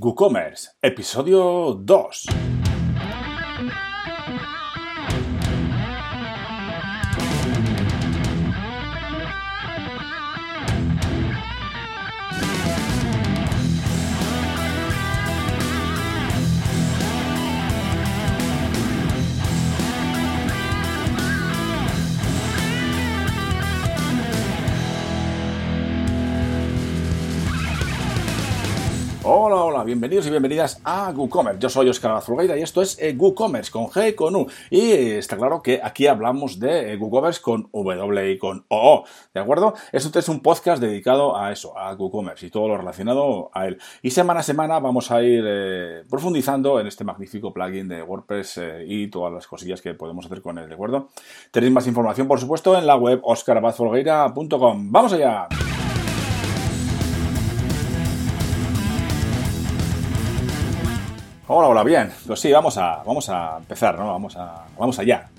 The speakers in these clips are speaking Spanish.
WooCommerce, episodio 2. Hola, hola, bienvenidos y bienvenidas a WooCommerce. Yo soy Oscar Azulgaida y esto es eh, WooCommerce con G y con U. Y eh, está claro que aquí hablamos de eh, WooCommerce con W y con OO, ¿de acuerdo? Esto es un podcast dedicado a eso, a WooCommerce y todo lo relacionado a él. Y semana a semana vamos a ir eh, profundizando en este magnífico plugin de WordPress eh, y todas las cosillas que podemos hacer con él, ¿de acuerdo? Tenéis más información, por supuesto, en la web oscarabazfolgueira.com. ¡Vamos allá! Hola, hola, bien. Pues sí, vamos a, vamos a empezar, ¿no? Vamos, a, vamos allá.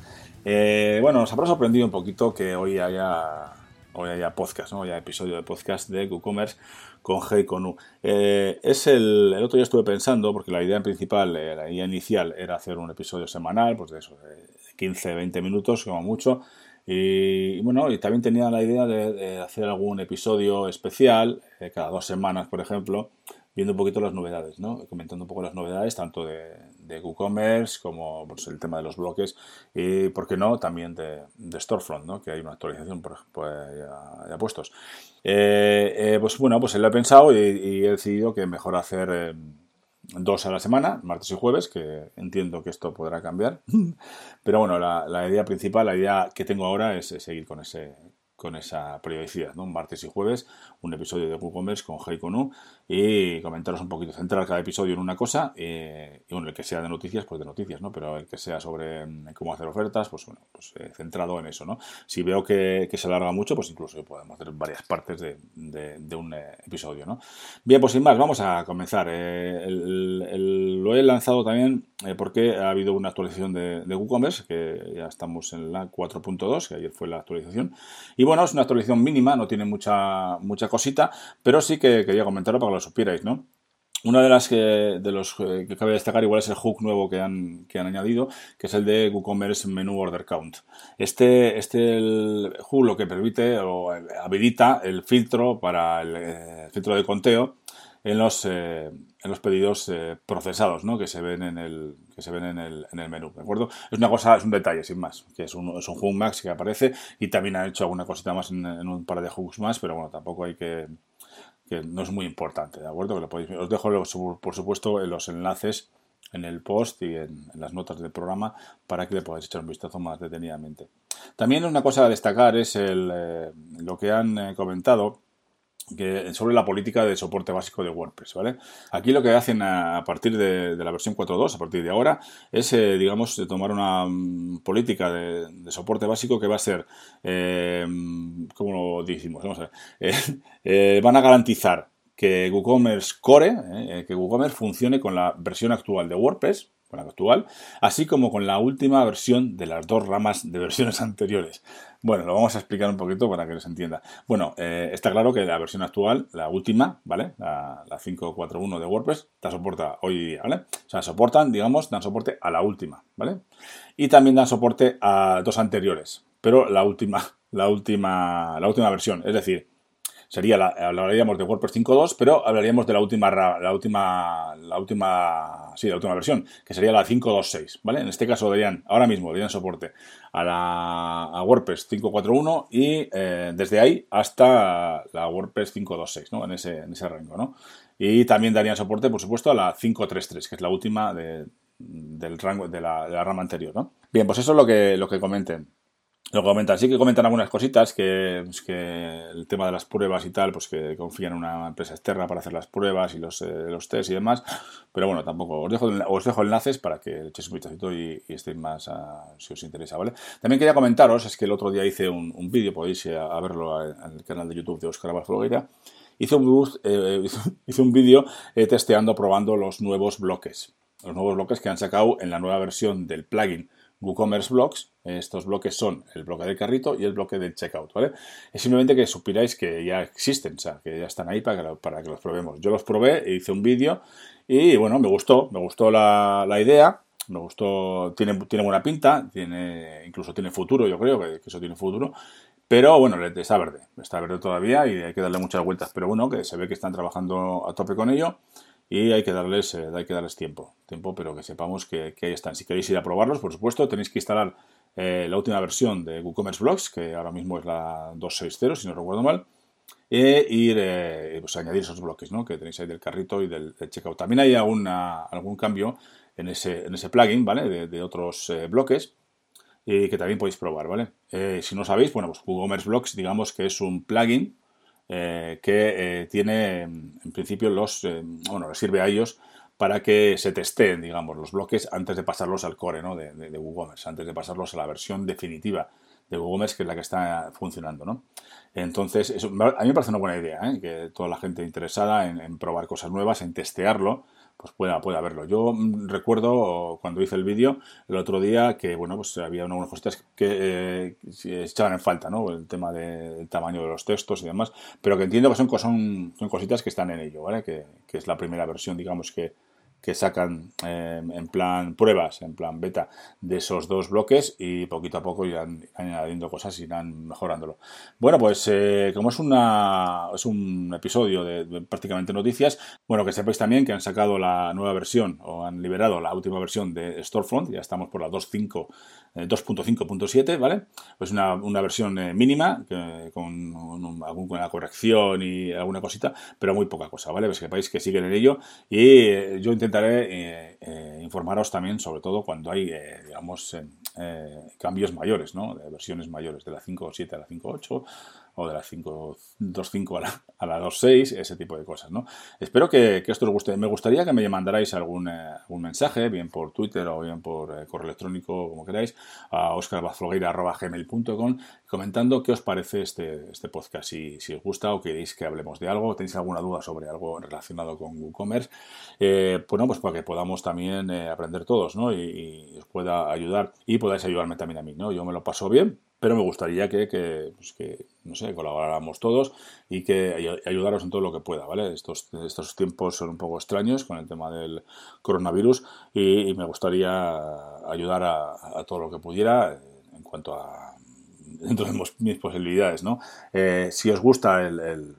Eh, bueno, nos habrá sorprendido un poquito que hoy haya, hoy haya podcast, ¿no? Haya episodio de podcast de WooCommerce con G y con U. Eh, es el, el otro día estuve pensando, porque la idea principal, eh, la idea inicial era hacer un episodio semanal, pues de eso, de 15, 20 minutos, como mucho. Y, bueno, y también tenía la idea de, hacer algún episodio especial, cada dos semanas, por ejemplo, viendo un poquito las novedades, ¿no? Comentando un poco las novedades, tanto de, de WooCommerce como pues, el tema de los bloques y, ¿por qué no?, también de, de Storefront, ¿no? Que hay una actualización por, pues, ya, ya puestos. Eh, eh, pues bueno, pues lo he pensado y, he decidido que mejor hacer eh, dos a la semana, martes y jueves, que entiendo que esto podrá cambiar. Pero bueno, la, idea principal, la idea que tengo ahora es, seguir con ese con esa periodicidad, ¿no? Martes y jueves, un episodio de WooCommerce con G y con U y comentaros un poquito, centrar cada episodio en una cosa eh, y bueno, el que sea de noticias, pues de noticias, ¿no? Pero el que sea sobre mm, cómo hacer ofertas, pues bueno, pues eh, centrado en eso, ¿no? Si veo que, se alarga mucho, pues incluso podemos hacer varias partes de, un eh, episodio, ¿no? Bien, pues sin más, vamos a comenzar. Lo he lanzado también porque ha habido una actualización de, WooCommerce, que ya estamos en la 4.2, que ayer fue la actualización, y bueno, es una actualización mínima, no tiene mucha, mucha cosita, pero sí que quería comentarlo para que supierais, ¿no? Una de las que, de los que cabe destacar igual es el hook nuevo que han, que han añadido, que es el de WooCommerce Menu Order Count. Este, este el hook lo que permite o habilita el filtro para el, el filtro de conteo en los, eh, en los pedidos eh, procesados, ¿no? Que se ven en el, que se ven en el, en el menú, ¿de acuerdo? Es una cosa, es un detalle, sin más, que es un, es un hook max que aparece y también ha hecho alguna cosita más en, en un par de hooks más, pero bueno, tampoco hay que, que no es muy importante, ¿de acuerdo? Que lo podéis, os dejo, por supuesto, los enlaces en el post y en, las notas del programa para que le podáis echar un vistazo más detenidamente. También una cosa a destacar es eh, lo que han eh, comentado sobre la política de soporte básico de WordPress, ¿vale? Aquí lo que hacen a, partir de, la versión 4.2, a partir de ahora, es, eh, digamos, tomar una um, política de, soporte básico que va a ser, eh, ¿cómo lo decimos? Vamos a ver. Eh, eh, van a garantizar que WooCommerce Core, que WooCommerce funcione con la versión actual de WordPress, con la actual, así como con la última versión de las dos ramas de versiones anteriores. Bueno, lo vamos a explicar un poquito para que se entienda. Bueno, eh, está claro que la versión actual, la última, ¿vale? La, la 5.4.1 de WordPress, la soporta hoy día, ¿vale? O sea, soportan, digamos, dan soporte a la última, ¿vale? Y también dan soporte a dos anteriores, pero la última, la última, la última versión, es decir, sería la, hablaríamos de WordPress 5.2, pero hablaríamos de la última, la última, la última, sí, la última versión, que sería la 5.2.6, ¿vale? En este caso darían, ahora mismo darían soporte a la a WordPress 5.4.1 y eh, desde ahí hasta la WordPress 5.2.6, ¿no? En ese, en ese rango, ¿no? Y también darían soporte, por supuesto, a la 5.3.3, que es la última de, del rango de la, de la rama anterior, ¿no? Bien, pues eso es lo que, lo que comenten. Lo comentan, sí que comentan algunas cositas, que, pues que el tema de las pruebas y tal, pues que confían en una empresa externa para hacer las pruebas y los, eh, test y demás, pero bueno, tampoco, os dejo, os dejo enlaces para que echéis un vistacito y, estéis más, uh, si os interesa, ¿vale? También quería comentaros, es que el otro día hice un, un vídeo, podéis ir a, a verlo en el canal de YouTube de Oscar Abad hice un, eh, hice un vídeo eh, testeando, probando los nuevos bloques, los nuevos bloques que han sacado en la nueva versión del plugin WooCommerce Blocks. Estos bloques son el bloque del carrito y el bloque del checkout, ¿vale? Es simplemente que supierais que ya existen, o sea, que ya están ahí para que, para que los probemos. Yo los probé, hice un vídeo y bueno, me gustó, me gustó la, idea, me gustó, tiene, tiene buena pinta, tiene, incluso tiene futuro, yo creo que, eso tiene futuro. Pero bueno, está verde, está verde todavía y hay que darle muchas vueltas. Pero bueno, que se ve que están trabajando a tope con ello y hay que darles, eh, hay que darles tiempo, tiempo, pero que sepamos que, ahí están. Si queréis ir a probarlos, por supuesto, tenéis que instalar eh, la última versión de WooCommerce Blocks, que ahora mismo es la 2.6.0, si no recuerdo mal, e ir, eh, pues añadir esos bloques ¿no? que tenéis ahí del carrito y del, checkout. También hay alguna, algún cambio en ese, en ese plugin, ¿vale? De, otros bloques y que también podéis probar, ¿vale? si no sabéis, bueno, pues WooCommerce Blocks, digamos que es un plugin eh, que eh, tiene, en principio, los, eh, bueno, sirve a ellos para que se testeen, digamos, los bloques antes de pasarlos al core ¿no? de, de, WooCommerce, antes de pasarlos a la versión definitiva de WooCommerce, que es la que está funcionando, ¿no? Entonces, a mí me parece una buena idea, que toda la gente interesada en probar cosas nuevas, en testearlo, pues pueda, pueda verlo. Yo mm, recuerdo cuando hice el vídeo el otro día que, bueno, pues había unas cositas que eh, echaban en falta, ¿no? El tema del tamaño de los textos y demás, pero que entiendo que son, son, son cositas que están en ello, ¿vale? Que, que es la primera versión, digamos, que, que sacan em, en plan pruebas, en plan beta de esos dos bloques y poquito a poco irán, añadiendo cosas y irán mejorándolo. Bueno, pues eh, como es, una, es un episodio de, prácticamente noticias, bueno, que sepáis también que han sacado la nueva versión o han liberado la última versión de Storefront, ya estamos por la 2.5.7, eh, ¿vale? Pues una, una versión eh, mínima con alguna corrección y alguna cosita, pero muy poca cosa, ¿vale? Pues sepáis que siguen en ello y yo intento intentaré eh, eh, informaros también, sobre todo cuando hay, eh, digamos, cambios mayores, ¿no? De versiones mayores, de la 5.7 a la 5.8 o de la 5.2.5 a la, a la 2.6, ese tipo de cosas, ¿no? Espero que, esto os guste. Me gustaría que me mandarais algún, algún mensaje, bien por Twitter o bien por correo electrónico, como queráis, a oscarbazflogueira.gmail.com comentando qué os parece este, este podcast, si, si os gusta o queréis que hablemos de algo, tenéis alguna duda sobre algo relacionado con WooCommerce, eh, pues, pues para que podamos también eh, aprender todos, ¿no? Y, os pueda ayudar y podáis ayudarme también a mí, ¿no? Yo me lo paso bien, pero me gustaría que, que, pues que, no sé, colaboráramos todos y que ayudaros en todo lo que pueda, ¿vale? Estos, estos tiempos son un poco extraños con el tema del coronavirus y, me gustaría ayudar a, todo lo que pudiera en cuanto a dentro de mis posibilidades, ¿no? Eh, si os gusta el,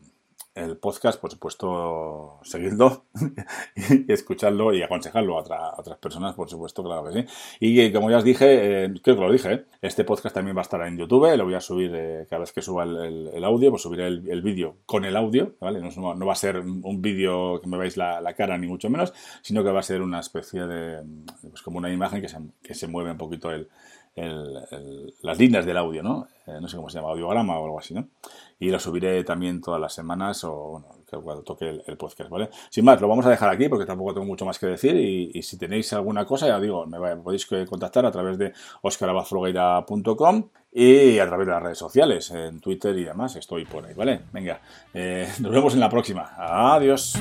podcast, por supuesto, seguidlo y escuchadlo y aconsejarlo a, otras personas, por supuesto, claro que sí. Y como ya os dije, eh, creo que lo dije, ¿eh? este podcast también va a estar en YouTube, lo voy a subir cada vez que suba el, audio, pues subiré el, vídeo con el audio, ¿vale? No, va a ser un vídeo que me veáis la, cara, ni mucho menos, sino que va a ser una especie de, pues como una imagen que se, que se mueve un poquito el, las líneas del audio, ¿no? Eh, no sé cómo se llama, audiograma o algo así, ¿no? Y lo subiré también todas las semanas o, bueno, cuando toque el, podcast, ¿vale? Sin más, lo vamos a dejar aquí porque tampoco tengo mucho más que decir y, si tenéis alguna cosa, ya digo, me, podéis contactar a través de oscarabazflogueira.com y a través de las redes sociales, en Twitter y demás, estoy por ahí, ¿vale? Venga, eh, nos vemos en la próxima. Adiós.